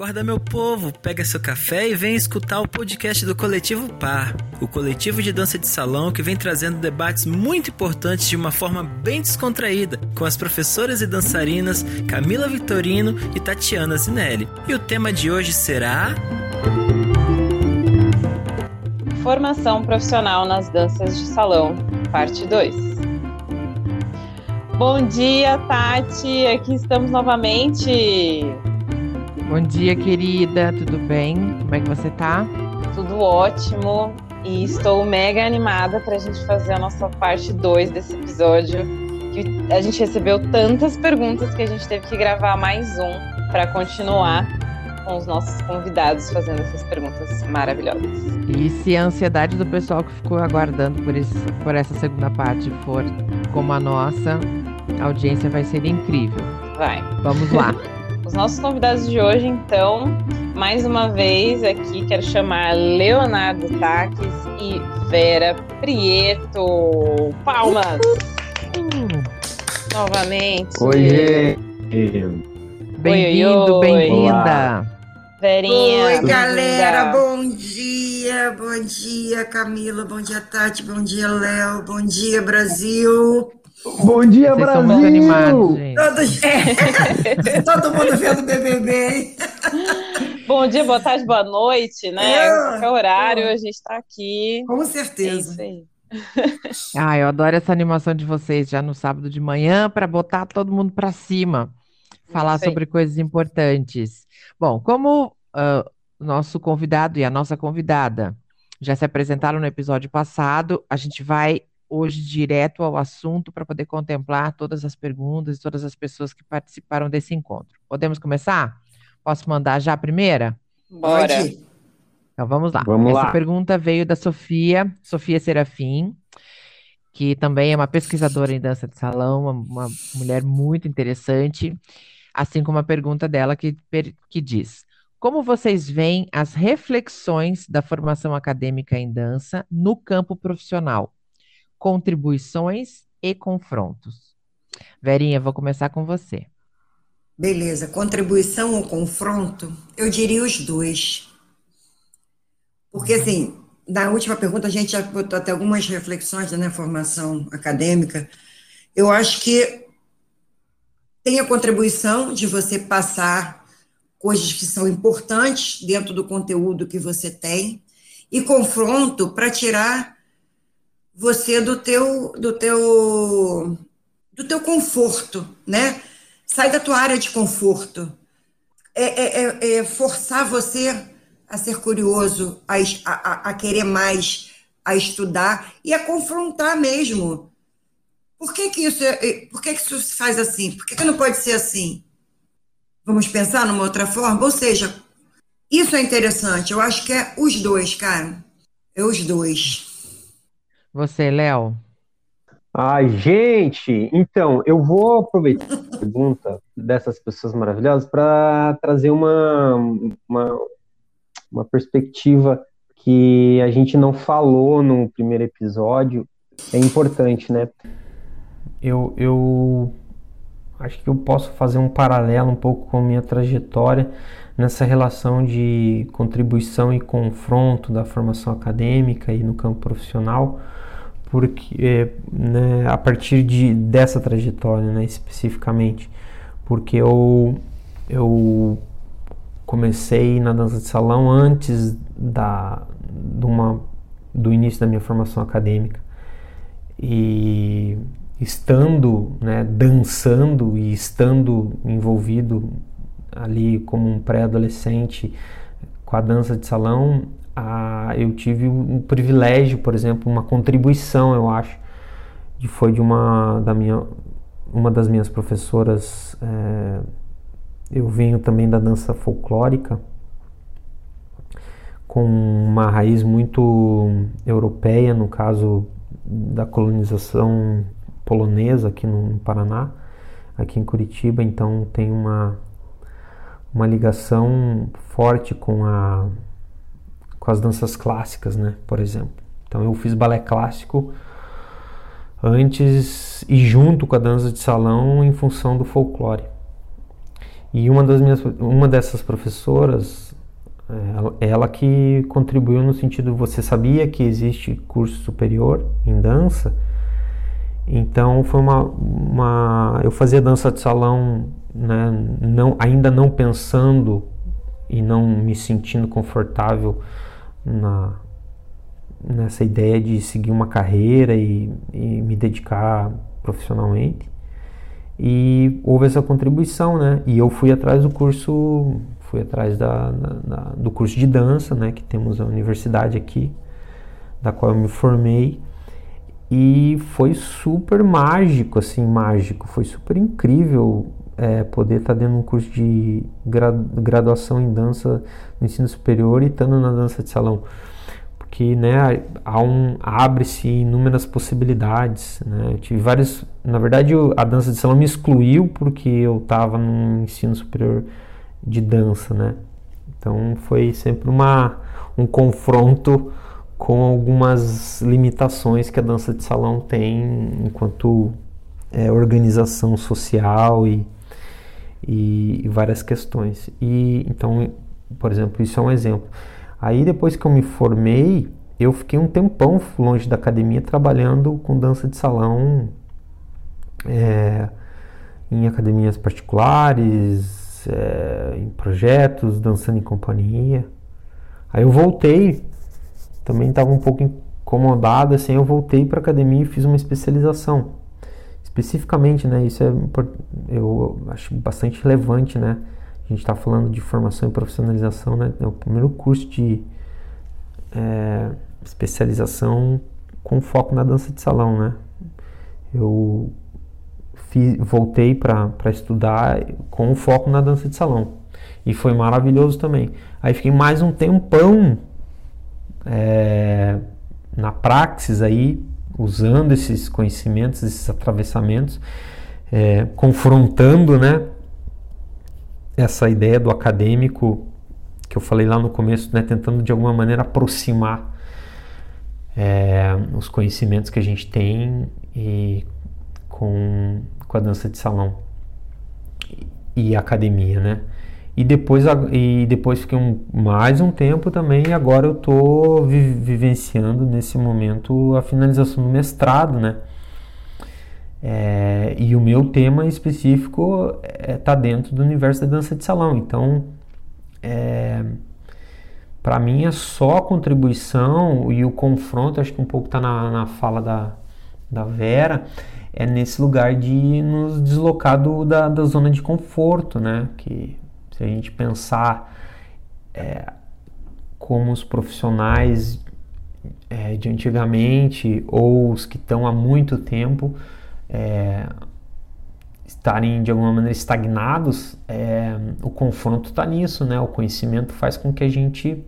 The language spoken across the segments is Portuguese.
Acorda, meu povo, pega seu café e vem escutar o podcast do Coletivo Par, o coletivo de dança de salão que vem trazendo debates muito importantes de uma forma bem descontraída, com as professoras e dançarinas Camila Vitorino e Tatiana Zinelli. E o tema de hoje será. Formação profissional nas danças de salão, parte 2. Bom dia, Tati! Aqui estamos novamente. Bom dia, querida, tudo bem? Como é que você tá? Tudo ótimo e estou mega animada para a gente fazer a nossa parte 2 desse episódio. Que a gente recebeu tantas perguntas que a gente teve que gravar mais um para continuar com os nossos convidados fazendo essas perguntas maravilhosas. E se a ansiedade do pessoal que ficou aguardando por, esse, por essa segunda parte for como a nossa, a audiência vai ser incrível. Vai. Vamos lá. Os nossos convidados de hoje, então, mais uma vez aqui quero chamar Leonardo Taques e Vera Prieto. Palmas! Novamente. Oi, Bem-vindo, bem-vinda. Verinha. Oi, galera, bom dia, bom dia, Camila, bom dia, Tati, bom dia, Léo, bom dia, Brasil. Bom dia, Vocês Brasil! são muito animados. Todos... Todo mundo vendo BBB, hein? Bom dia, boa tarde, boa noite, né? É, Qualquer horário é. a gente está aqui. Com É certeza. isso aí. Ah, eu adoro essa animação de vocês já no sábado de manhã para botar todo mundo para cima, falar sobre coisas importantes. Bom, como o nosso convidado e a nossa convidada já se apresentaram no episódio passado, a gente vai hoje direto ao assunto para poder contemplar todas as perguntas e todas as pessoas que participaram desse encontro. Podemos começar? Posso mandar já a primeira? Bora. Então vamos lá. Vamos Essa lá. pergunta veio da Sofia, Sofia Serafim, que também é uma pesquisadora em dança de salão, uma, uma mulher muito interessante, assim como a pergunta dela que, que diz: Como vocês veem as reflexões da formação acadêmica em dança no campo profissional? Contribuições e confrontos. Verinha, vou começar com você. Beleza, contribuição ou confronto? Eu diria os dois. Porque, assim, na última pergunta a gente já botou até algumas reflexões né, na formação acadêmica. Eu acho que tem a contribuição de você passar coisas que são importantes dentro do conteúdo que você tem e confronto para tirar você do teu do teu do teu conforto, né? Sai da tua área de conforto. É, é- é- é forçar você a ser curioso, a, a- a querer mais, a estudar e a confrontar mesmo. Por que que isso, é- é- por que que isso se faz assim? Por que que não pode ser assim? Vamos pensar numa outra forma? Ou seja, isso é interessante. Eu acho que é os dois, cara. É os dois. Você, Léo? Ai, gente, então, eu vou aproveitar a pergunta dessas pessoas maravilhosas para trazer uma, uma, uma perspectiva que a gente não falou no primeiro episódio. É importante, né? eu, eu acho que eu posso fazer um paralelo um pouco com a minha trajetória nessa relação de contribuição e confronto da formação acadêmica e no campo profissional, porque é, né, a partir de, dessa trajetória, né, especificamente, porque eu, eu comecei na dança de salão antes da, de uma, do início da minha formação acadêmica. E estando, né, dançando e estando envolvido ali como um pré-adolescente com a dança de salão, eu tive um privilégio, por exemplo, uma contribuição, eu acho, que foi de uma da minha uma das minhas professoras. é, eu venho também da dança folclórica, com uma raiz muito europeia, no caso da colonização polonesa aqui no Paraná, aqui em Curitiba, então tem uma, uma ligação forte com, a, com as danças clássicas, né, por exemplo. Então eu fiz balé clássico antes e junto com a dança de salão em função do folclore. E uma das minhas, uma dessas professoras, é, ela que contribuiu no sentido, você sabia que existe curso superior em dança? Então foi uma, uma eu fazia dança de salão, né, não, ainda não pensando e não me sentindo confortável na, nessa ideia de seguir uma carreira e, e me dedicar profissionalmente. E houve essa contribuição, né? E eu fui atrás do curso, fui atrás da, da, da, do curso de dança, né? Que temos a universidade aqui, da qual eu me formei. E foi super mágico, assim, mágico. Foi super incrível é, poder estar dentro de um curso de graduação em dança no ensino superior e estando na dança de salão porque né, há um abre-se inúmeras possibilidades. Né? Eu tive vários, na verdade, a dança de salão me excluiu porque eu estava no ensino superior de dança, né? Então foi sempre uma um confronto com algumas limitações que a dança de salão tem enquanto é, organização social e, e, e várias questões. E então, por exemplo, isso é um exemplo. Aí depois que eu me formei, eu fiquei um tempão longe da academia trabalhando com dança de salão é, em academias particulares, é, em projetos, dançando em companhia. Aí eu voltei, também estava um pouco incomodado, assim, eu voltei para a academia e fiz uma especialização. Especificamente, né, isso é, eu acho bastante relevante, né, a gente está falando de formação e profissionalização, né? É o primeiro curso de é, especialização com foco na dança de salão, né? Eu fiz, voltei para estudar com foco na dança de salão e foi maravilhoso também. Aí fiquei mais um tempão é, na praxis aí, usando esses conhecimentos, esses atravessamentos, é, confrontando, né? essa ideia do acadêmico que eu falei lá no começo, né, tentando de alguma maneira aproximar é, os conhecimentos que a gente tem e com, com a dança de salão e academia, né? E depois, e depois fiquei um, mais um tempo também e agora eu estou vi, vivenciando nesse momento a finalização do mestrado, né? É, e o meu tema específico está é, tá dentro do universo da dança de salão. Então, é, para mim é só a contribuição e o confronto, acho que um pouco está na, na fala da, da Vera, é nesse lugar de nos deslocar do, da, da zona de conforto, né? Que se a gente pensar é, como os profissionais é, de antigamente ou os que estão há muito tempo é, estarem de alguma maneira estagnados, é, o confronto está nisso, né? O conhecimento faz com que a gente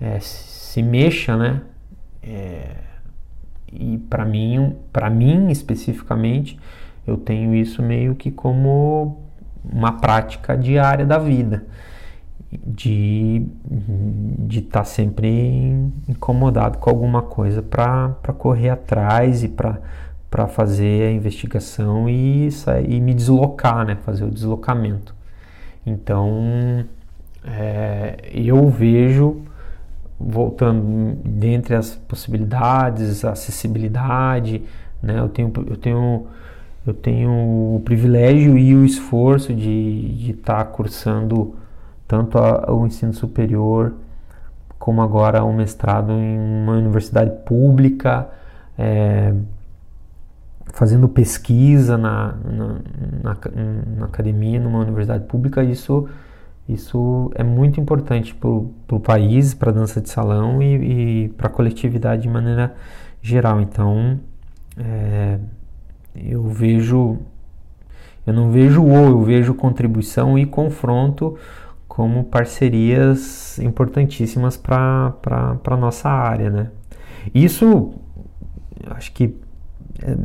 é, se mexa, né? É, e para mim, para mim especificamente, eu tenho isso meio que como uma prática diária da vida, de de estar tá sempre incomodado com alguma coisa para correr atrás e para fazer a investigação e, e me deslocar, né? Fazer o deslocamento. Então, é, eu vejo, voltando dentre as possibilidades, acessibilidade, né? Eu tenho, eu tenho, eu tenho o privilégio e o esforço de estar tá cursando tanto a, o ensino superior como agora o mestrado em uma universidade pública, é, fazendo pesquisa na, na, na, na, academia, numa universidade pública, isso, isso é muito importante para o país, para a dança de salão e, e para a coletividade de maneira geral. Então, é, eu vejo, eu não vejo ou, eu vejo contribuição e confronto como parcerias importantíssimas para a nossa área, né? Isso, acho que é,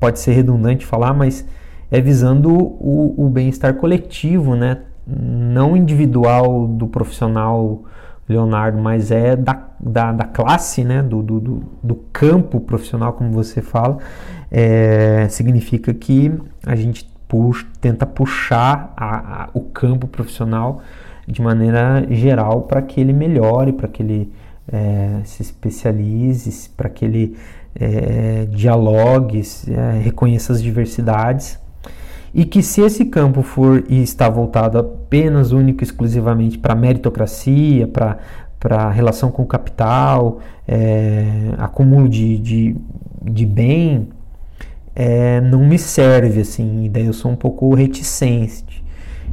pode ser redundante falar, mas é visando o, o bem-estar coletivo, né? Não individual do profissional Leonardo, mas é da, da, da classe, né? Do, do, do, campo profissional, como você fala. É, significa que a gente pux, tenta puxar a, a, o campo profissional de maneira geral para que ele melhore, para que ele é, se especialize, para que ele é, dialogue, é, reconheça as diversidades e que se esse campo for e está voltado apenas, único, exclusivamente para meritocracia, para para relação com o capital, é, acúmulo de, de, de bem, é, não me serve assim, e daí eu sou um pouco reticente.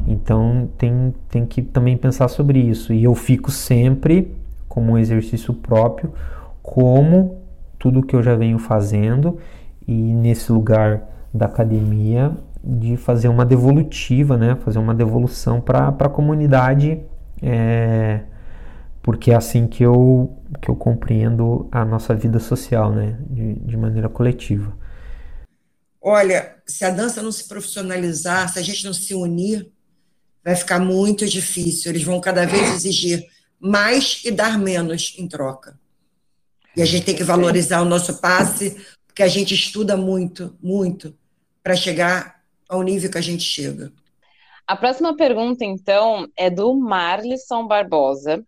Então tem, tem que também pensar sobre isso. E eu fico sempre, como um exercício próprio, como tudo que eu já venho fazendo, e nesse lugar da academia de fazer uma devolutiva, né? Fazer uma devolução para a comunidade, é, porque é assim que eu, que eu compreendo a nossa vida social, né? De, de maneira coletiva. Olha, se a dança não se profissionalizar, se a gente não se unir, vai ficar muito difícil. Eles vão cada vez exigir mais e dar menos em troca. E a gente tem que valorizar o nosso passe, porque a gente estuda muito, muito, para chegar ao nível que a gente chega. A próxima pergunta, então, é do Marlisson Barbosa,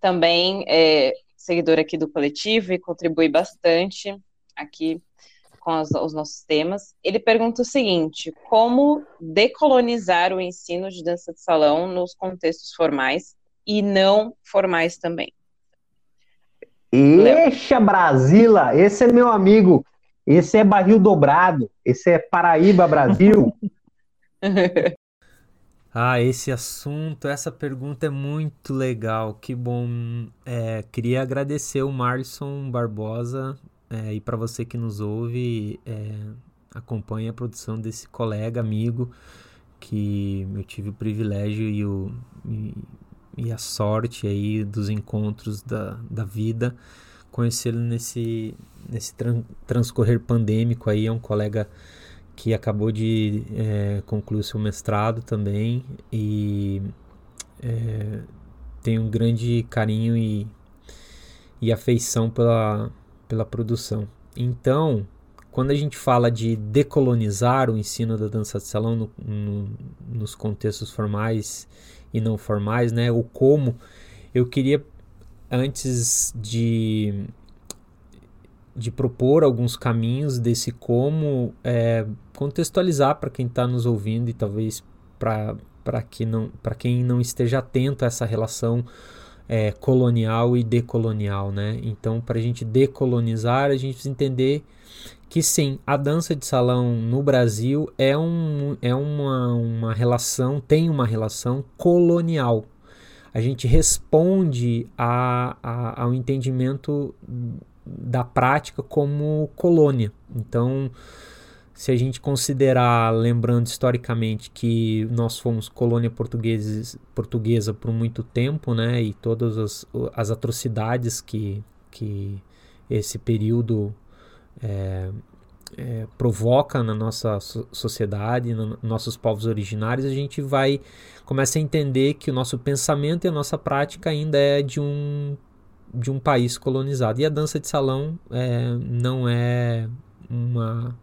também é seguidor aqui do coletivo e contribui bastante aqui com os, os nossos temas. Ele pergunta o seguinte: como decolonizar o ensino de dança de salão nos contextos formais e não formais também? Eixa, Brasila, esse é meu amigo. Esse é barril dobrado. Esse é Paraíba, Brasil. ah, esse assunto, essa pergunta é muito legal. Que bom. É, queria agradecer o Marlison Barbosa é, e para você que nos ouve, é, acompanha a produção desse colega, amigo, que eu tive o privilégio e, o, e, e a sorte aí dos encontros da, da vida conhecê-lo nesse, nesse tran transcorrer pandêmico aí, é um colega que acabou de é, concluir seu mestrado também e é, tem um grande carinho e, e afeição pela, pela produção. Então, quando a gente fala de decolonizar o ensino da dança de salão no, no, nos contextos formais e não formais, né, o como, eu queria antes de, de propor alguns caminhos desse como é, contextualizar para quem está nos ouvindo e talvez para que não, quem não esteja atento a essa relação é, colonial e decolonial, né? Então, para a gente decolonizar, a gente precisa entender que sim, a dança de salão no Brasil é, um, é uma, uma relação, tem uma relação colonial, a gente responde a, a, ao entendimento da prática como colônia. Então, se a gente considerar, lembrando historicamente que nós fomos colônia portuguesa, por muito tempo, né, e todas as, as atrocidades que, que esse período é, é, provoca na nossa sociedade, nos nossos povos originários, a gente vai começa a entender que o nosso pensamento e a nossa prática ainda é de um de um país colonizado. E a dança de salão é, não é uma,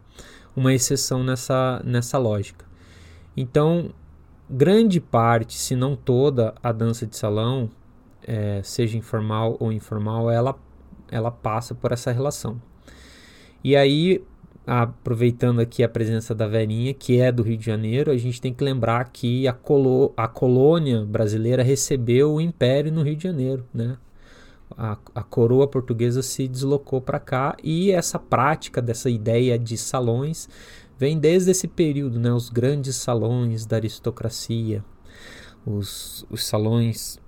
uma exceção nessa, nessa lógica. Então, grande parte, se não toda, a dança de salão, é, seja informal ou informal, ela, ela passa por essa relação. E aí, aproveitando aqui a presença da Verinha, que é do Rio de Janeiro, a gente tem que lembrar que a, colo a colônia brasileira recebeu o império no Rio de Janeiro, né? A, a coroa portuguesa se deslocou para cá e essa prática dessa ideia de salões vem desde esse período, né? Os grandes salões da aristocracia, os, os salões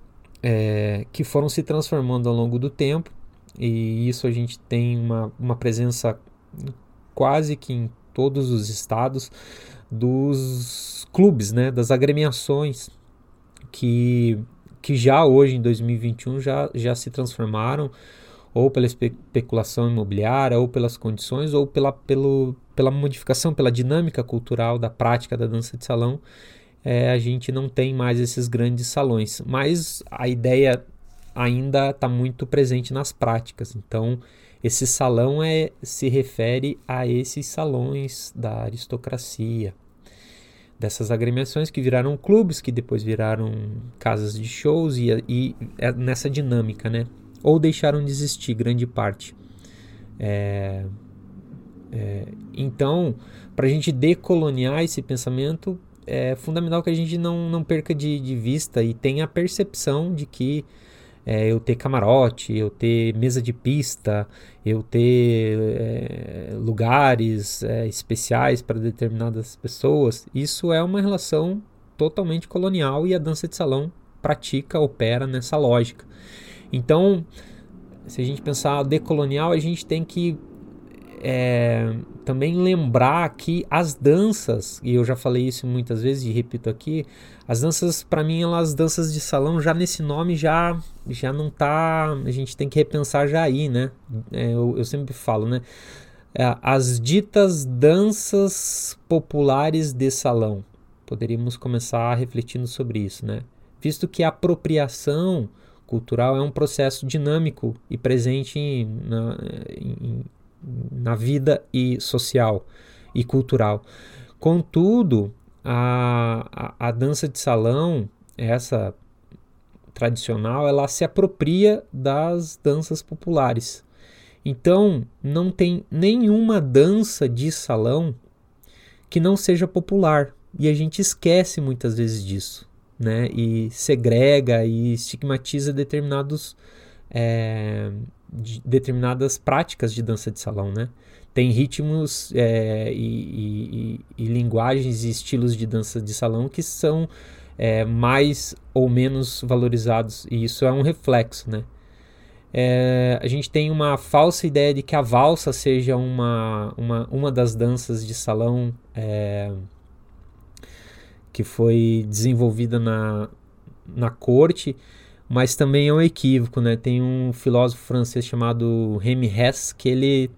é, que foram se transformando ao longo do tempo e isso a gente tem uma, uma presença quase que em todos os estados dos clubes, né, das agremiações que, que já hoje em 2021 já, já se transformaram ou pela especulação imobiliária, ou pelas condições, ou pela, pelo, pela modificação, pela dinâmica cultural da prática da dança de salão, é, a gente não tem mais esses grandes salões. Mas a ideia ainda está muito presente nas práticas. Então, esse salão é, se refere a esses salões da aristocracia. dessas agremiações que viraram clubes, que depois viraram casas de shows e, e é nessa dinâmica, né? Ou deixaram de existir grande parte. É, é, então, para a gente decoloniar esse pensamento, é fundamental que a gente não, não perca de, de vista e tenha a percepção de que é, eu ter camarote, eu ter mesa de pista, eu ter é, lugares é, especiais para determinadas pessoas, isso é uma relação totalmente colonial e a dança de salão pratica, opera nessa lógica. Então, se a gente pensar decolonial, a gente tem que é, também lembrar que as danças, e eu já falei isso muitas vezes e repito aqui, as danças, para mim, elas danças de salão, já nesse nome já já não tá, a gente tem que repensar já aí, né? É, eu, eu sempre falo, né? É, as ditas danças populares de salão. Poderíamos começar refletindo sobre isso, né? Visto que a apropriação cultural é um processo dinâmico e presente na, em, na vida e social e cultural. Contudo, a, a, a dança de salão, essa tradicional, ela se apropria das danças populares. Então, não tem nenhuma dança de salão que não seja popular. E a gente esquece muitas vezes disso, né? E segrega e estigmatiza determinados é, de determinadas práticas de dança de salão, né? Tem ritmos é, e, e, e, linguagens e estilos de dança de salão que são é, mais ou menos valorizados e isso é um reflexo, né? É, a gente tem uma falsa ideia de que a valsa seja uma, uma, uma das danças de salão é, que foi desenvolvida na, na corte mas também é um equívoco, né? Tem um filósofo francês chamado Remy Hess que ele,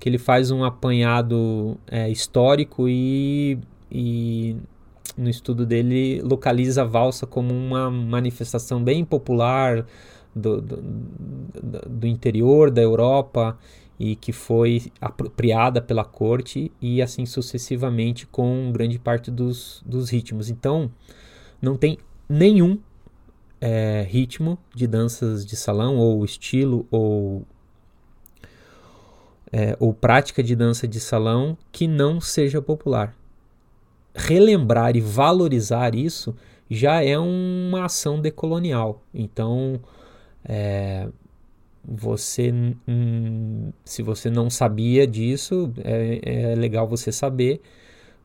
que ele faz um apanhado é, histórico e, e no estudo dele localiza a valsa como uma manifestação bem popular do, do, do interior da Europa e que foi apropriada pela corte e assim sucessivamente com grande parte dos, dos ritmos. Então, não tem nenhum é, ritmo de danças de salão, ou estilo, ou, é, ou prática de dança de salão que não seja popular. Relembrar e valorizar isso já é uma ação decolonial. Então, é, você, se você não sabia disso, é, é legal você saber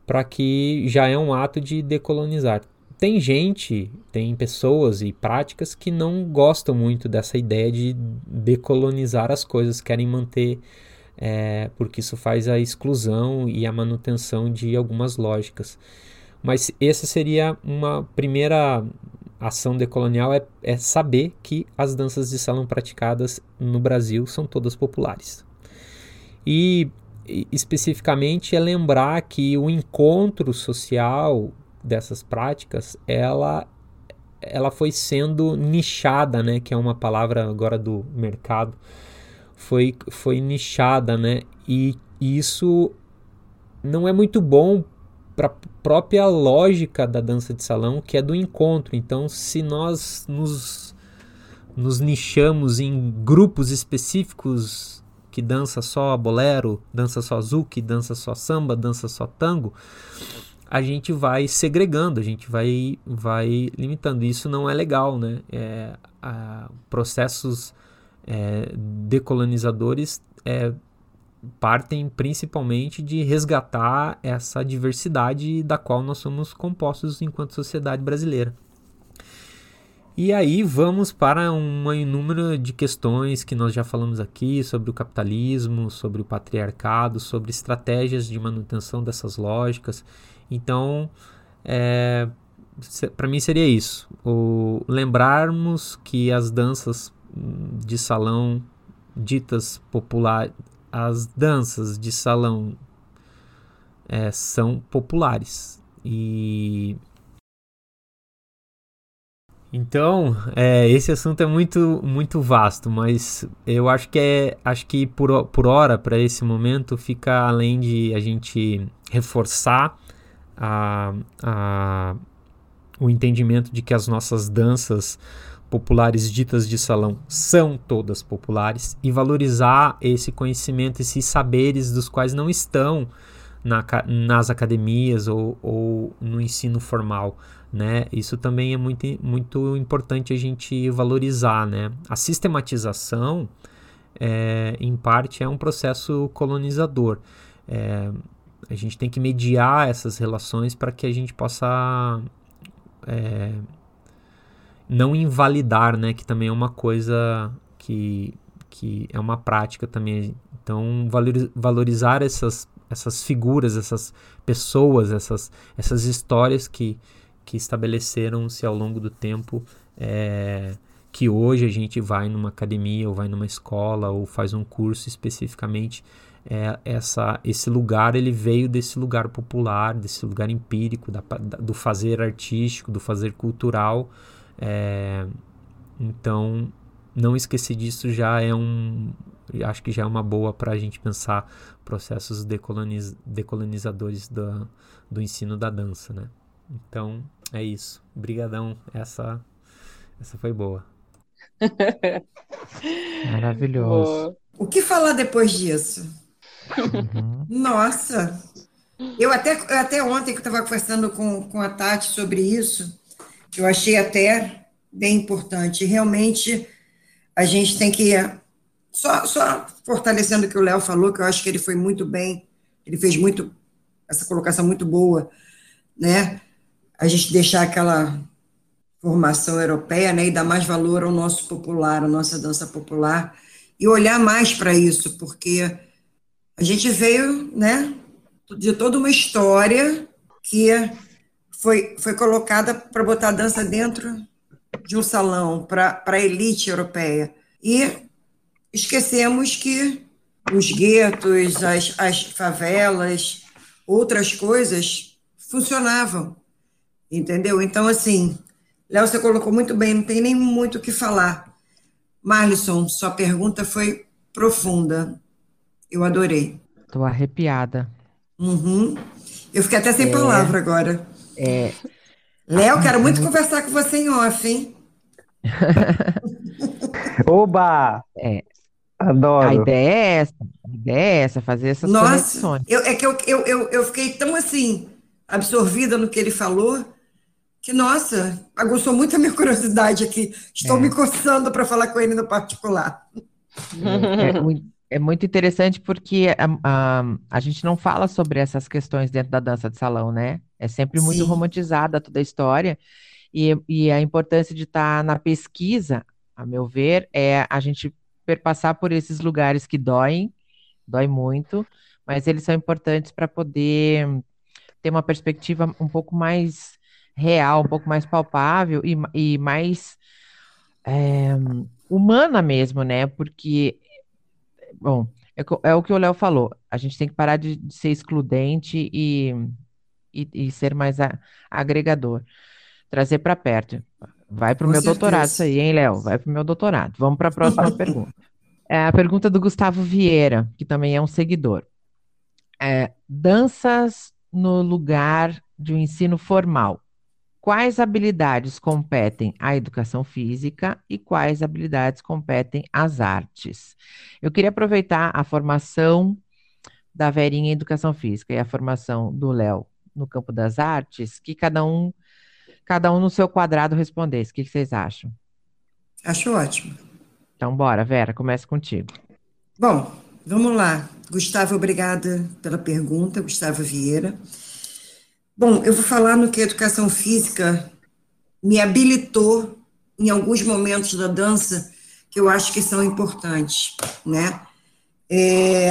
para que já é um ato de decolonizar tem gente, tem pessoas e práticas que não gostam muito dessa ideia de decolonizar as coisas, querem manter, é, porque isso faz a exclusão e a manutenção de algumas lógicas. Mas essa seria uma primeira ação decolonial é, é saber que as danças de salão praticadas no Brasil são todas populares. E especificamente é lembrar que o encontro social dessas práticas, ela ela foi sendo nichada, né, que é uma palavra agora do mercado, foi foi nichada, né? E isso não é muito bom para a própria lógica da dança de salão, que é do encontro. Então, se nós nos nos nichamos em grupos específicos que dança só bolero, dança só zouk, dança só samba, dança só tango, a gente vai segregando, a gente vai, vai limitando. Isso não é legal, né? É, a, processos é, decolonizadores é, partem principalmente de resgatar essa diversidade da qual nós somos compostos enquanto sociedade brasileira. E aí vamos para um número de questões que nós já falamos aqui sobre o capitalismo, sobre o patriarcado, sobre estratégias de manutenção dessas lógicas então, é, para mim seria isso. O, lembrarmos que as danças de salão ditas popular, as danças de salão é, são populares e então é, esse assunto é muito muito vasto, mas eu acho que é acho que por, por hora para esse momento fica além de a gente reforçar a, a, o entendimento de que as nossas danças populares ditas de salão são todas populares e valorizar esse conhecimento, esses saberes dos quais não estão na, nas academias ou, ou, no ensino formal, né? Isso também é muito, muito importante a gente valorizar, né? A sistematização, é, em parte, é um processo colonizador. É, a gente tem que mediar essas relações para que a gente possa é, não invalidar, né? Que também é uma coisa que, que é uma prática também. Então, valorizar essas, essas figuras, essas pessoas, essas, essas histórias que, que estabeleceram-se ao longo do tempo. É, que hoje a gente vai numa academia ou vai numa escola ou faz um curso especificamente é, essa, esse lugar ele veio desse lugar popular, desse lugar empírico, da, da, do fazer artístico, do fazer cultural. É, então, não esquecer disso já é um. Acho que já é uma boa para a gente pensar processos decoloniz, decolonizadores do, do ensino da dança, né? Então, é isso. Brigadão. Essa, essa foi boa. Maravilhoso. O que falar depois disso? Nossa! Eu até, até ontem que estava conversando com, com a Tati sobre isso, eu achei até bem importante. Realmente, a gente tem que. Só, só fortalecendo o que o Léo falou, que eu acho que ele foi muito bem, ele fez muito, essa colocação muito boa, né? A gente deixar aquela formação europeia, né, e dar mais valor ao nosso popular, à nossa dança popular, e olhar mais para isso, porque a gente veio, né, de toda uma história que foi, foi colocada para botar a dança dentro de um salão para a elite europeia. E esquecemos que os guetos, as, as favelas, outras coisas funcionavam, entendeu? Então, assim, Léo, você colocou muito bem, não tem nem muito o que falar. Marlisson, sua pergunta foi profunda. Eu adorei. Tô arrepiada. Uhum. Eu fiquei até sem é, palavra agora. É. Léo, quero muito conversar com você em off, hein? Oba! É. Adoro. A ideia é essa. A ideia é essa, fazer essas Nossa, conexões. Eu, é que eu, eu, eu, eu fiquei tão assim, absorvida no que ele falou, que, nossa, aguçou muito a minha curiosidade aqui. Estou é. me coçando para falar com ele no particular. É, é, é muito interessante porque a, a, a, gente não fala sobre essas questões dentro da dança de salão, né? É sempre muito Sim. romantizada toda a história. E, e a importância de estar tá na pesquisa, a meu ver, é a gente perpassar por esses lugares que doem, dói muito, mas eles são importantes para poder ter uma perspectiva um pouco mais real, um pouco mais palpável e, e mais é, humana mesmo, né? Porque bom, é, é o que o Léo falou. A gente tem que parar de, de ser excludente e, e, e ser mais a, agregador. Trazer para perto. Vai para o meu certeza. doutorado isso aí, hein, Léo? Vai para o meu doutorado. Vamos para a próxima pergunta. É a pergunta do Gustavo Vieira, que também é um seguidor. É, danças no lugar de um ensino formal quais habilidades competem à educação física e quais habilidades competem às artes. Eu queria aproveitar a formação da Verinha em educação física e a formação do Léo no campo das artes, que cada um cada um no seu quadrado respondesse. O que vocês acham? Acho ótimo. Então, bora, Vera, começa contigo. Bom, vamos lá. Gustavo, obrigada pela pergunta, Gustavo Vieira. Bom, eu vou falar no que a educação física me habilitou em alguns momentos da dança que eu acho que são importantes, né? É,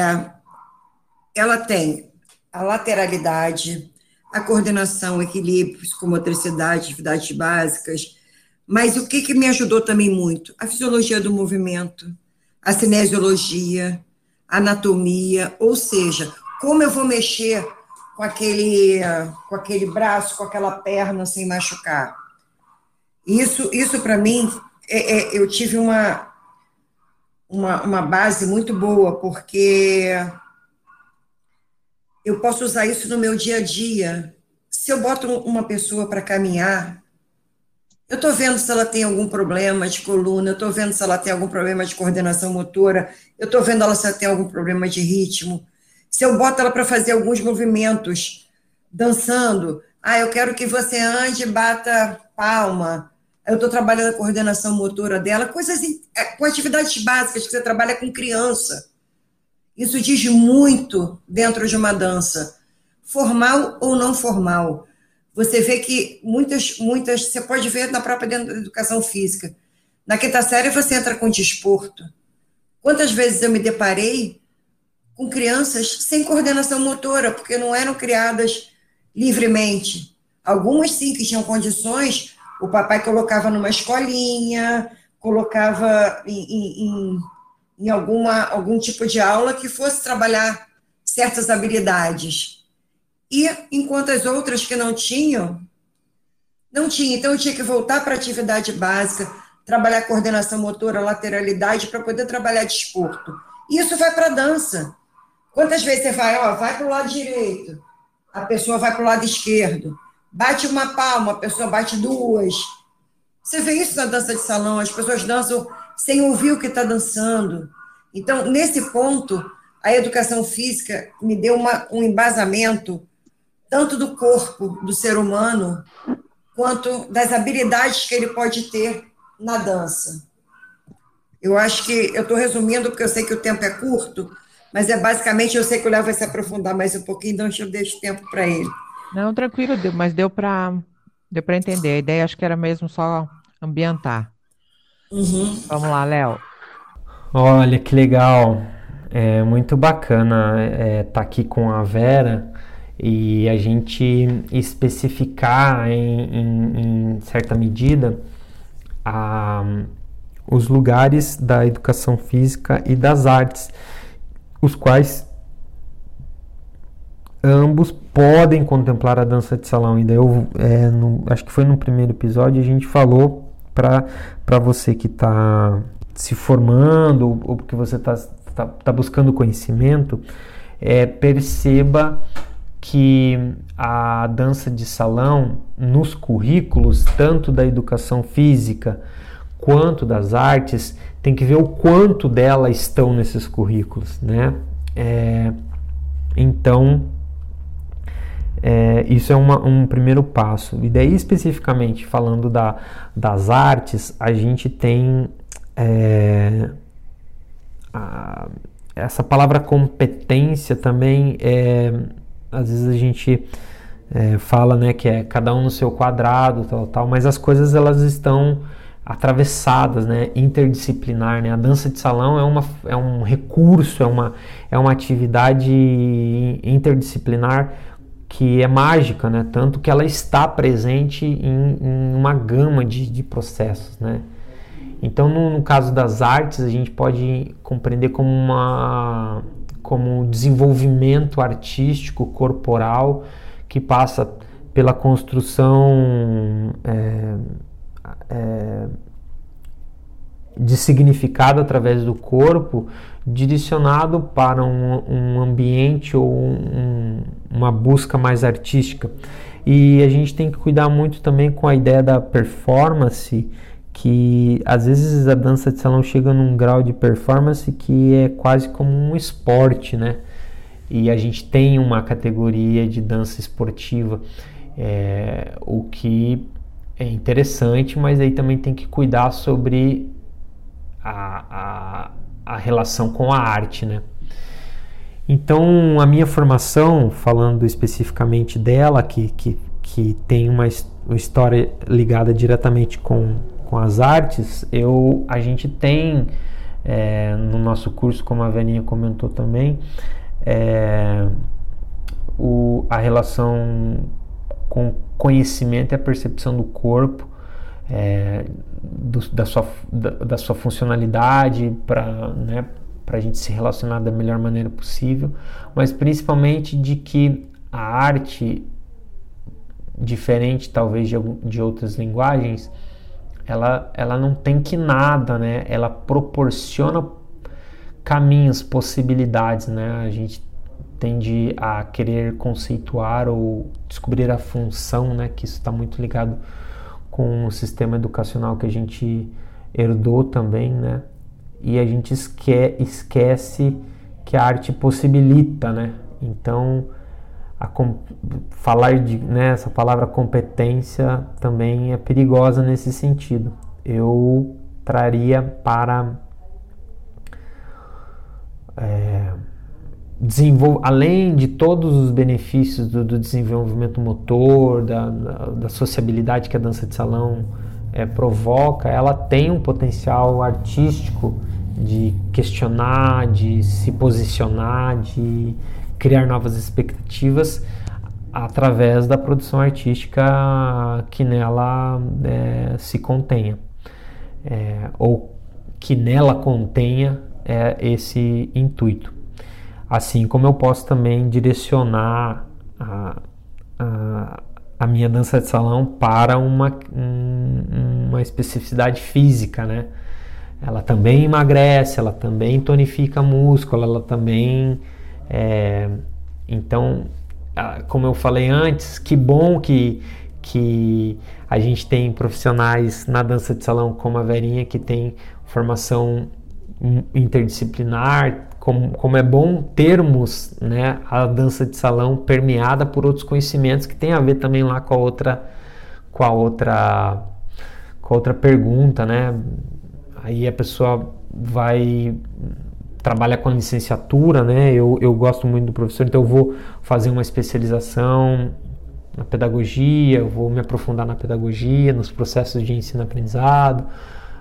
ela tem a lateralidade, a coordenação, equilíbrio, psicomotricidade, atividades básicas, mas o que, que me ajudou também muito? A fisiologia do movimento, a cinesiologia, a anatomia, ou seja, como eu vou mexer com aquele, com aquele braço, com aquela perna sem machucar. Isso, isso para mim, é, é, eu tive uma, uma, uma base muito boa, porque eu posso usar isso no meu dia a dia, Se eu boto uma pessoa para caminhar, eu estou vendo se ela tem algum problema de coluna, eu estou vendo se ela tem algum problema de coordenação motora, eu estou vendo ela se ela tem algum problema de ritmo. Se eu boto ela para fazer alguns movimentos, dançando, ah, eu quero que você ande e bata palma, eu estou trabalhando a coordenação motora dela, coisas é, com atividades básicas que você trabalha com criança. Isso diz muito dentro de uma dança, formal ou não formal. Você vê que muitas, muitas, você pode ver na própria dentro da educação física. Na quinta série você entra com desporto. Quantas vezes eu me deparei com crianças sem coordenação motora, porque não eram criadas livremente. Algumas sim que tinham condições, o papai colocava numa escolinha, colocava em, em, em alguma, algum tipo de aula que fosse trabalhar certas habilidades. E enquanto as outras que não tinham, não tinha. Então eu tinha que voltar para a atividade básica, trabalhar coordenação motora, lateralidade, para poder trabalhar desporto. Isso vai para a dança. Quantas vezes você vai, ó, vai para o lado direito, a pessoa vai para o lado esquerdo bate uma palma, a pessoa bate duas. Você vê isso na dança de salão, as pessoas dançam sem ouvir o que está dançando. Então, nesse ponto, a educação física me deu uma, um embasamento tanto do corpo do ser humano quanto das habilidades que ele pode ter na dança. Eu acho que eu estou resumindo porque eu sei que o tempo é curto, mas é basicamente eu sei que o Léo vai se aprofundar mais um pouquinho, então eu deixo tempo para ele. Não, tranquilo, mas deu para deu para entender. A ideia acho que era mesmo só ambientar. Uhum. Vamos lá, Léo. Olha que legal. É muito bacana estar é, tá aqui com a Vera e a gente especificar em, em, em certa medida a, os lugares da educação física e das artes, os quais ambos podem contemplar a dança de salão. E daí eu, é, no, acho que foi no primeiro episódio, a gente falou para você que está se formando ou, que você está tá, tá buscando conhecimento, é, perceba que a dança de salão nos currículos, tanto da educação física quanto das artes, tem que ver o quanto dela estão nesses currículos, né? É, então, é, isso é uma, um primeiro passo. E daí, especificamente falando da, das artes, a gente tem é, a, essa palavra competência também. É, às vezes a gente é, fala né, que é cada um no seu quadrado, tal, tal, mas as coisas elas estão atravessadas, né, interdisciplinar, né? A dança de salão é, uma, é um recurso, é uma, é uma atividade interdisciplinar que é mágica, né? tanto que ela está presente em, em uma gama de, de processos. Né? Então, no, no, caso das artes, a gente pode compreender como uma como desenvolvimento artístico corporal que passa pela construção é, é, de significado através do corpo direcionado para um, um ambiente ou um, uma busca mais artística. E a gente tem que cuidar muito também com a ideia da performance, que às vezes a dança de salão chega num grau de performance que é quase como um esporte, né? E a gente tem uma categoria de dança esportiva, é, o que é interessante, mas aí também tem que cuidar sobre a, a a relação com a arte, né? Então, a minha formação, falando especificamente dela, que, que, que tem uma, uma história ligada diretamente com, com as artes, eu, a gente tem é, no nosso curso, como a Veninha comentou também, é, o, a relação com conhecimento e a percepção do corpo, é, do, da, sua, da, da, sua funcionalidade para né, a gente se relacionar da melhor maneira possível, mas principalmente de que a arte, diferente talvez de, de outras linguagens, ela, ela não tem que nada, né? Ela proporciona caminhos, possibilidades, né? A gente tende a querer conceituar ou descobrir a função, né, que isso está muito ligado com o sistema educacional que a gente herdou também, né, e a gente esque esquece que a arte possibilita, né, então falar de né, essa palavra competência também é perigosa nesse sentido. Eu traria para é, além de todos os benefícios do, do desenvolvimento motor, da, da, da, sociabilidade que a dança de salão é, provoca, ela tem um potencial artístico de questionar, de se posicionar, de criar novas expectativas através da produção artística que nela é, se contenha, é, ou que nela contenha esse intuito. Assim como eu posso também direcionar a, a, a minha dança de salão para uma, um, uma especificidade física, né? Ela também emagrece, ela também tonifica músculo, ela também. É, então, como eu falei antes, que bom que, que a gente tem profissionais na dança de salão como a Verinha, que tem formação interdisciplinar, como, como é bom termos né, a dança de salão permeada por outros conhecimentos que tem a ver também lá com a outra com a outra com a outra pergunta, né? Aí a pessoa vai trabalha com licenciatura, né? Eu, eu gosto muito do professor, então eu vou fazer uma especialização na pedagogia, eu vou me aprofundar na pedagogia, nos processos de ensino-aprendizado,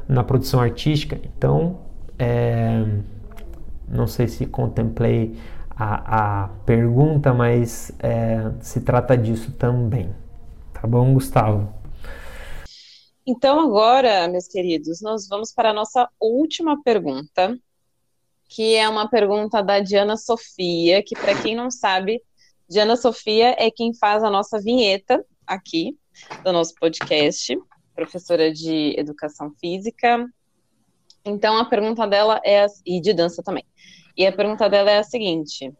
na produção artística. Então, é, não sei se contemplei a, a pergunta, mas é, se trata disso também. Tá bom, Gustavo? Então, agora, meus queridos, nós vamos para a nossa última pergunta, que é uma pergunta da Diana Sofia, que, para quem não sabe, Diana Sofia é quem faz a nossa vinheta aqui do nosso podcast, professora de educação física, então a pergunta dela é e de dança também. E a pergunta dela é a seguinte: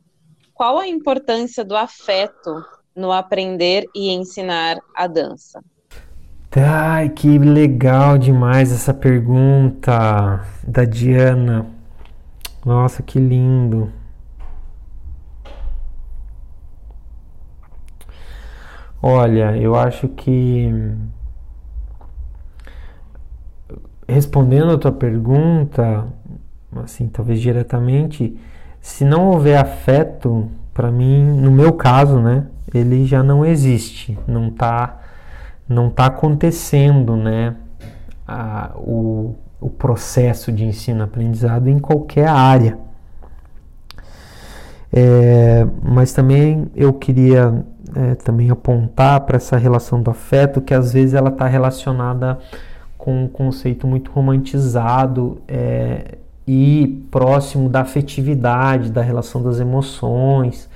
qual a importância do afeto no aprender e ensinar a dança? Ai, que legal demais essa pergunta da Diana. Nossa, que lindo. Olha, eu acho que respondendo a tua pergunta, assim, talvez diretamente, se não houver afeto, para mim, no meu caso, né, ele já não existe, não está não tá acontecendo, né, a, o, o processo de ensino-aprendizado em qualquer área. É, mas também eu queria é, também apontar para essa relação do afeto que às vezes ela está relacionada com um conceito muito romantizado é, e próximo da afetividade, da relação das emoções,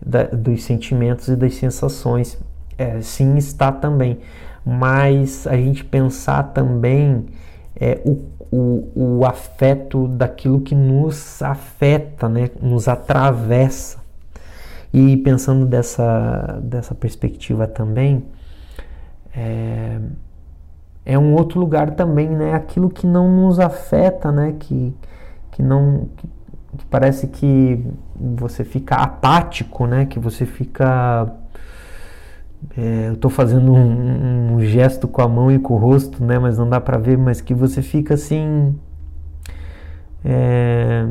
da, dos sentimentos e das sensações. É, sim, está também, mas a gente pensar também é, o, o, o afeto daquilo que nos afeta, né, nos atravessa. E pensando dessa, dessa perspectiva também, é, é um outro lugar também, né? Aquilo que não nos afeta, né? Que, que não que, que parece que você fica apático, né? Que você fica é, eu estou fazendo um, um, gesto com a mão e com o rosto, né? Mas não dá para ver, mas que você fica assim, é,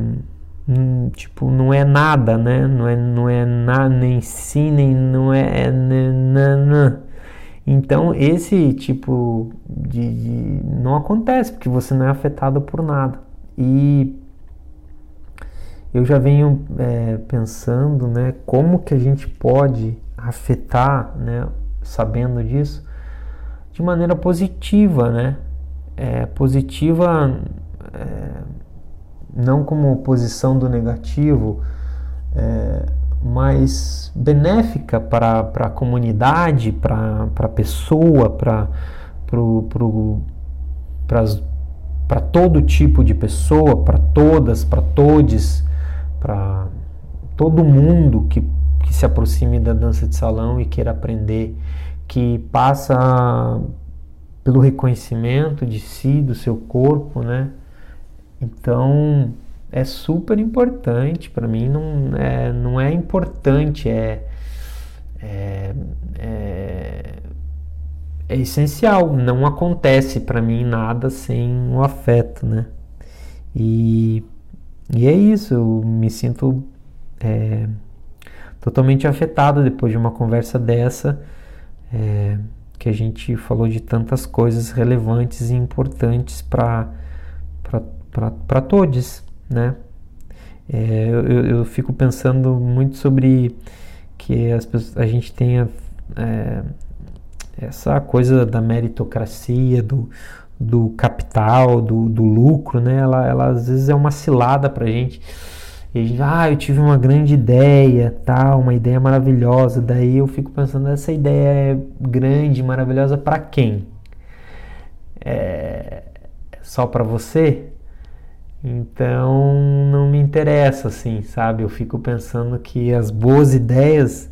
tipo, não é nada, né? Não é, não é nem sim, nem não é, é nanã. Então, esse tipo de, de, não acontece, porque você não é afetado por nada. E eu já venho é, pensando né, como que a gente pode afetar, né, sabendo disso, de maneira positiva, né? É, positiva é, não como oposição do negativo, é, mais benéfica para a comunidade, para a pessoa, para todo tipo de pessoa, para todas, para todes, para todo mundo que, que se aproxime da dança de salão e queira aprender, que passa pelo reconhecimento de si, do seu corpo, né? Então é super importante para mim. Não é, não é importante, é, é, é, é essencial. Não acontece para mim nada sem o afeto, né? E, e é isso. Eu me sinto é, totalmente afetado depois de uma conversa dessa. É, que a gente falou de tantas coisas relevantes e importantes para todos, né? É, eu, eu fico pensando muito sobre que as pessoas, a gente tenha é, essa coisa da meritocracia, do, do capital, do, do lucro, né? Ela, ela às vezes é uma cilada para a gente e ah, eu tive uma grande ideia, tal, uma ideia maravilhosa. Daí eu fico pensando, essa ideia é grande, maravilhosa para quem? É só para você? Então não me interessa, assim, sabe? Eu fico pensando que as boas ideias,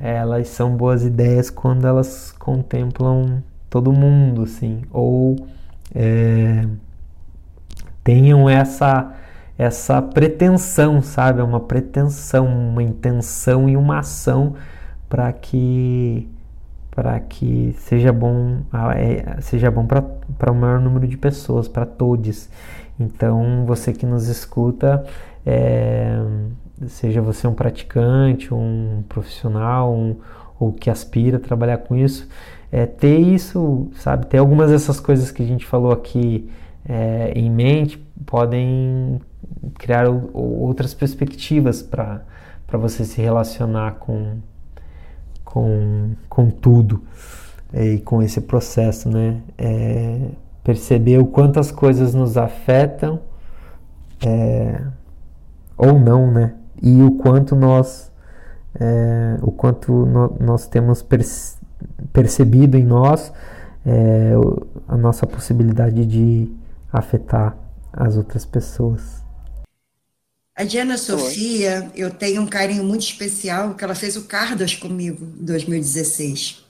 elas são boas ideias quando elas contemplam todo mundo, assim, ou é, tenham essa essa pretensão, sabe? É uma pretensão, uma intenção e uma ação para que para que seja bom é, seja bom para o maior número de pessoas, para todos. Então, você que nos escuta, é, seja você um praticante, um profissional, um, ou que aspira a trabalhar com isso, é, ter isso, sabe? Ter algumas dessas coisas que a gente falou aqui é, em mente podem criar outras perspectivas para você se relacionar com, com, com tudo e com esse processo, né? É, perceber o quanto as coisas nos afetam é, ou não, né? E o quanto nós é, o quanto no, nós temos percebido em nós é, a nossa possibilidade de afetar as outras pessoas. A Diana Sofia, eu tenho um carinho muito especial, que ela fez o Cardas comigo em 2016.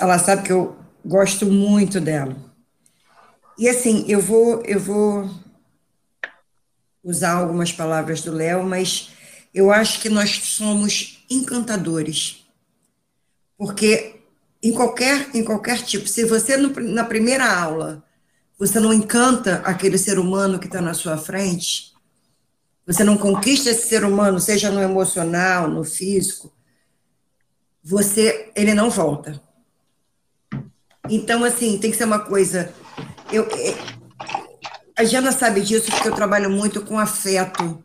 Ela sabe que eu gosto muito dela. E assim, eu vou, eu vou usar algumas palavras do Léo, mas eu acho que nós somos encantadores. Porque em qualquer, em qualquer tipo, se você no, na primeira aula você não encanta aquele ser humano que está na sua frente, você não conquista esse ser humano, seja no emocional, no físico, você, ele não volta. Então, assim, tem que ser uma coisa. Eu, é, a Jana sabe disso porque eu trabalho muito com afeto.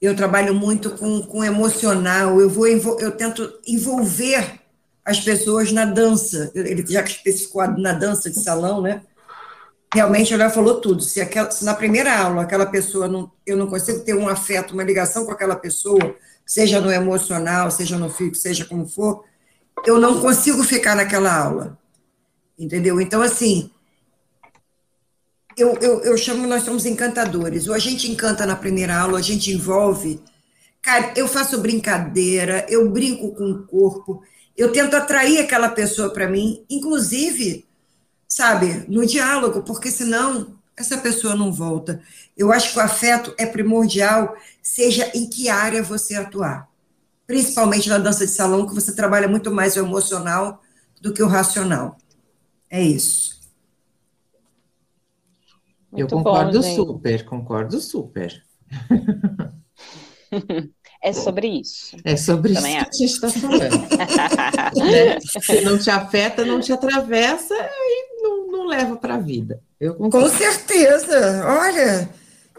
Eu trabalho muito com, com emocional. Eu vou eu tento envolver as pessoas na dança. Ele já especificou na dança de salão, né? realmente ela falou tudo. Se, aquela, se na primeira aula aquela pessoa não, eu não consigo ter um afeto, uma ligação com aquela pessoa, seja no emocional, seja no físico, seja como for, eu não consigo ficar naquela aula. Entendeu? Então, assim, eu, eu, eu chamo, nós somos encantadores. Ou a gente encanta na primeira aula, a gente envolve. Cara, eu faço brincadeira, eu brinco com o corpo, eu tento atrair aquela pessoa para mim, inclusive sabe, no diálogo, porque senão essa pessoa não volta. Eu acho que o afeto é primordial, seja em que área você atuar. Principalmente na dança de salão, que você trabalha muito mais o emocional do que o racional. É isso. Muito Eu concordo bom, super, concordo super. É sobre isso. É sobre Também isso acho. que a gente está falando. né? Se não te afeta, não te atravessa e não, não leva para a vida. Eu Com certeza. Olha,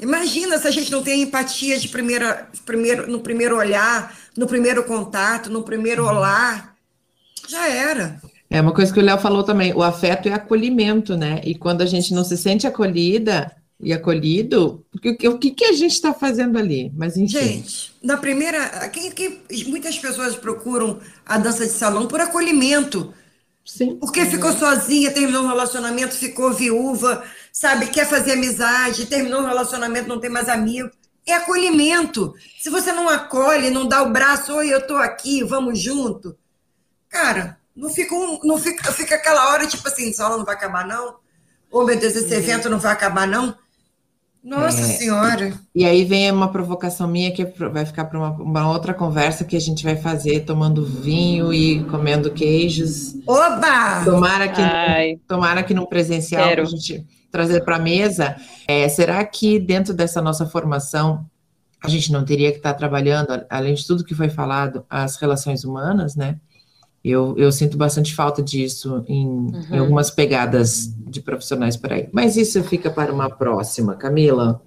imagina se a gente não tem empatia de primeira, primeiro, no primeiro olhar, no primeiro contato, no primeiro olhar. Já era. É uma coisa que o Léo falou também, o afeto é acolhimento, né? E quando a gente não se sente acolhida, e acolhido, porque o que, que a gente está fazendo ali? Mas enfim. Gente, na primeira, quem, quem, muitas pessoas procuram a dança de salão por acolhimento. Sim. Porque ficou sozinha, terminou um relacionamento, ficou viúva, sabe, quer fazer amizade, terminou um relacionamento, não tem mais amigo. é acolhimento. Se você não acolhe, não dá o braço, oi, eu estou aqui, vamos junto. Cara, não fica, um, não fica, fica aquela hora, tipo assim, essa aula não vai acabar, não? Oh, meu Deus, esse evento não vai acabar, não? Nossa é, Senhora! E aí vem uma provocação minha que vai ficar para uma, uma, outra conversa que a gente vai fazer tomando vinho e comendo queijos. Oba! Tomara que, Ai, tomara que no presencial a gente trazer para a mesa. É, será que dentro dessa nossa formação a gente não teria que estar trabalhando, além de tudo que foi falado, as relações humanas, né? Eu, eu sinto bastante falta disso em, uhum. em, algumas pegadas de profissionais por aí. Mas isso fica para uma próxima. Camila,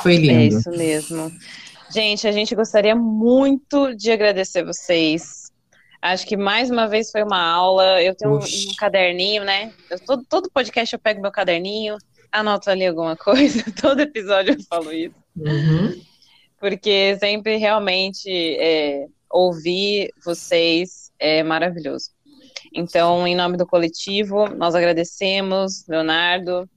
foi lindo. É isso mesmo. Gente, a gente gostaria muito de agradecer vocês. Acho que mais uma vez foi uma aula. Eu tenho um, um, caderninho, né? Eu, todo, todo podcast eu pego meu caderninho, anoto ali alguma coisa. Todo episódio eu falo isso. Uhum. Porque sempre realmente é, ouvir vocês é maravilhoso. Então, em nome do coletivo, nós agradecemos, Leonardo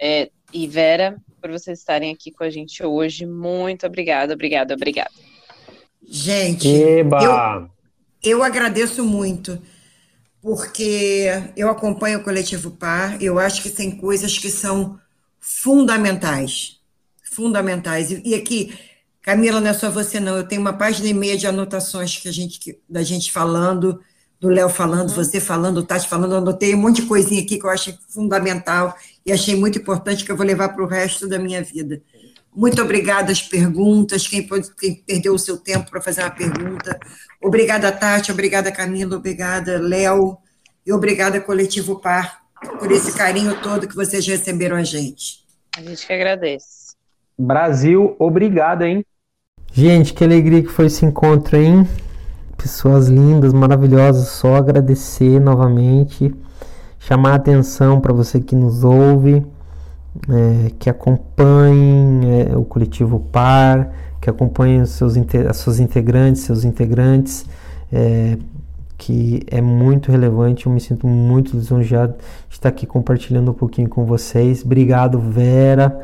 é, e Vera, por vocês estarem aqui com a gente hoje. Muito obrigada, obrigada, obrigada. Gente, eu, eu agradeço muito, porque eu acompanho o Coletivo Par, eu acho que tem coisas que são fundamentais, fundamentais. E, e aqui, Camila, não é só você, não. Eu tenho uma página e meia de anotações que a gente, que, da gente falando, do Léo falando, uhum. você falando, o Tati falando. Eu anotei um monte de coisinha aqui que eu achei fundamental e achei muito importante que eu vou levar para o resto da minha vida. Muito obrigada às perguntas, quem, pode, quem perdeu o seu tempo para fazer uma pergunta. Obrigada, Tati, obrigada, Camila, obrigada, Léo, e obrigada, Coletivo Par, por esse carinho todo que vocês receberam a gente. A gente que agradece. Brasil, obrigado, hein? Gente, que alegria que foi esse encontro, hein? Pessoas lindas, maravilhosas. Só agradecer novamente, chamar a atenção para você que nos ouve, é, que acompanhe é, o coletivo Par, que acompanhe os seus, as suas integrantes, seus integrantes, é, que é muito relevante. Eu me sinto muito lisonjeado de estar aqui compartilhando um pouquinho com vocês. Obrigado, Vera,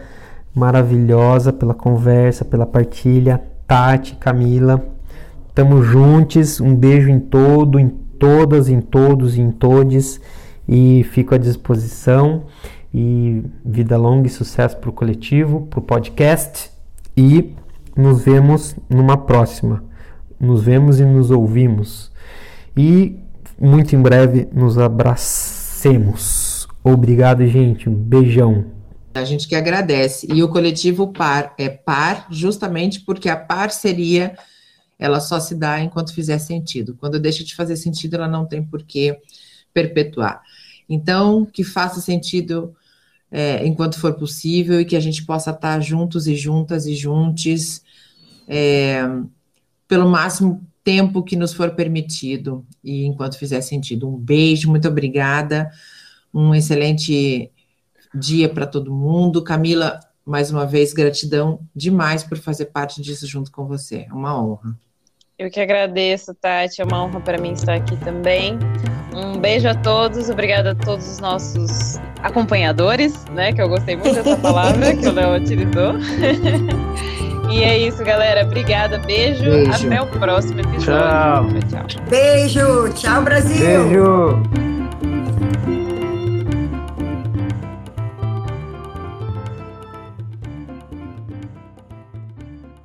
maravilhosa pela conversa, pela partilha. Tati, Camila. Tamo juntos. Um beijo em todo, em todas, em todos em todes. E fico à disposição. E vida longa e sucesso para o coletivo, para o podcast. E nos vemos numa próxima. Nos vemos e nos ouvimos. E muito em breve nos abracemos. Obrigado, gente. Um beijão. A gente que agradece. E o coletivo par é par justamente porque a parceria ela só se dá enquanto fizer sentido. Quando deixa de fazer sentido, ela não tem por que perpetuar. Então, que faça sentido é, enquanto for possível e que a gente possa estar juntos e juntas e juntos é, pelo máximo tempo que nos for permitido e enquanto fizer sentido. Um beijo, muito obrigada. Um excelente dia para todo mundo. Camila, mais uma vez, gratidão demais por fazer parte disso junto com você. É uma honra. Eu que agradeço, Tati. É uma honra para mim estar aqui também. Um beijo a todos, obrigada a todos os nossos acompanhadores, né? Que eu gostei muito dessa palavra que o Léo utilizou. e é isso, galera. Obrigada, beijo. beijo. Até o próximo episódio. Tchau. tchau. Beijo. Tchau, Brasil. Beijo.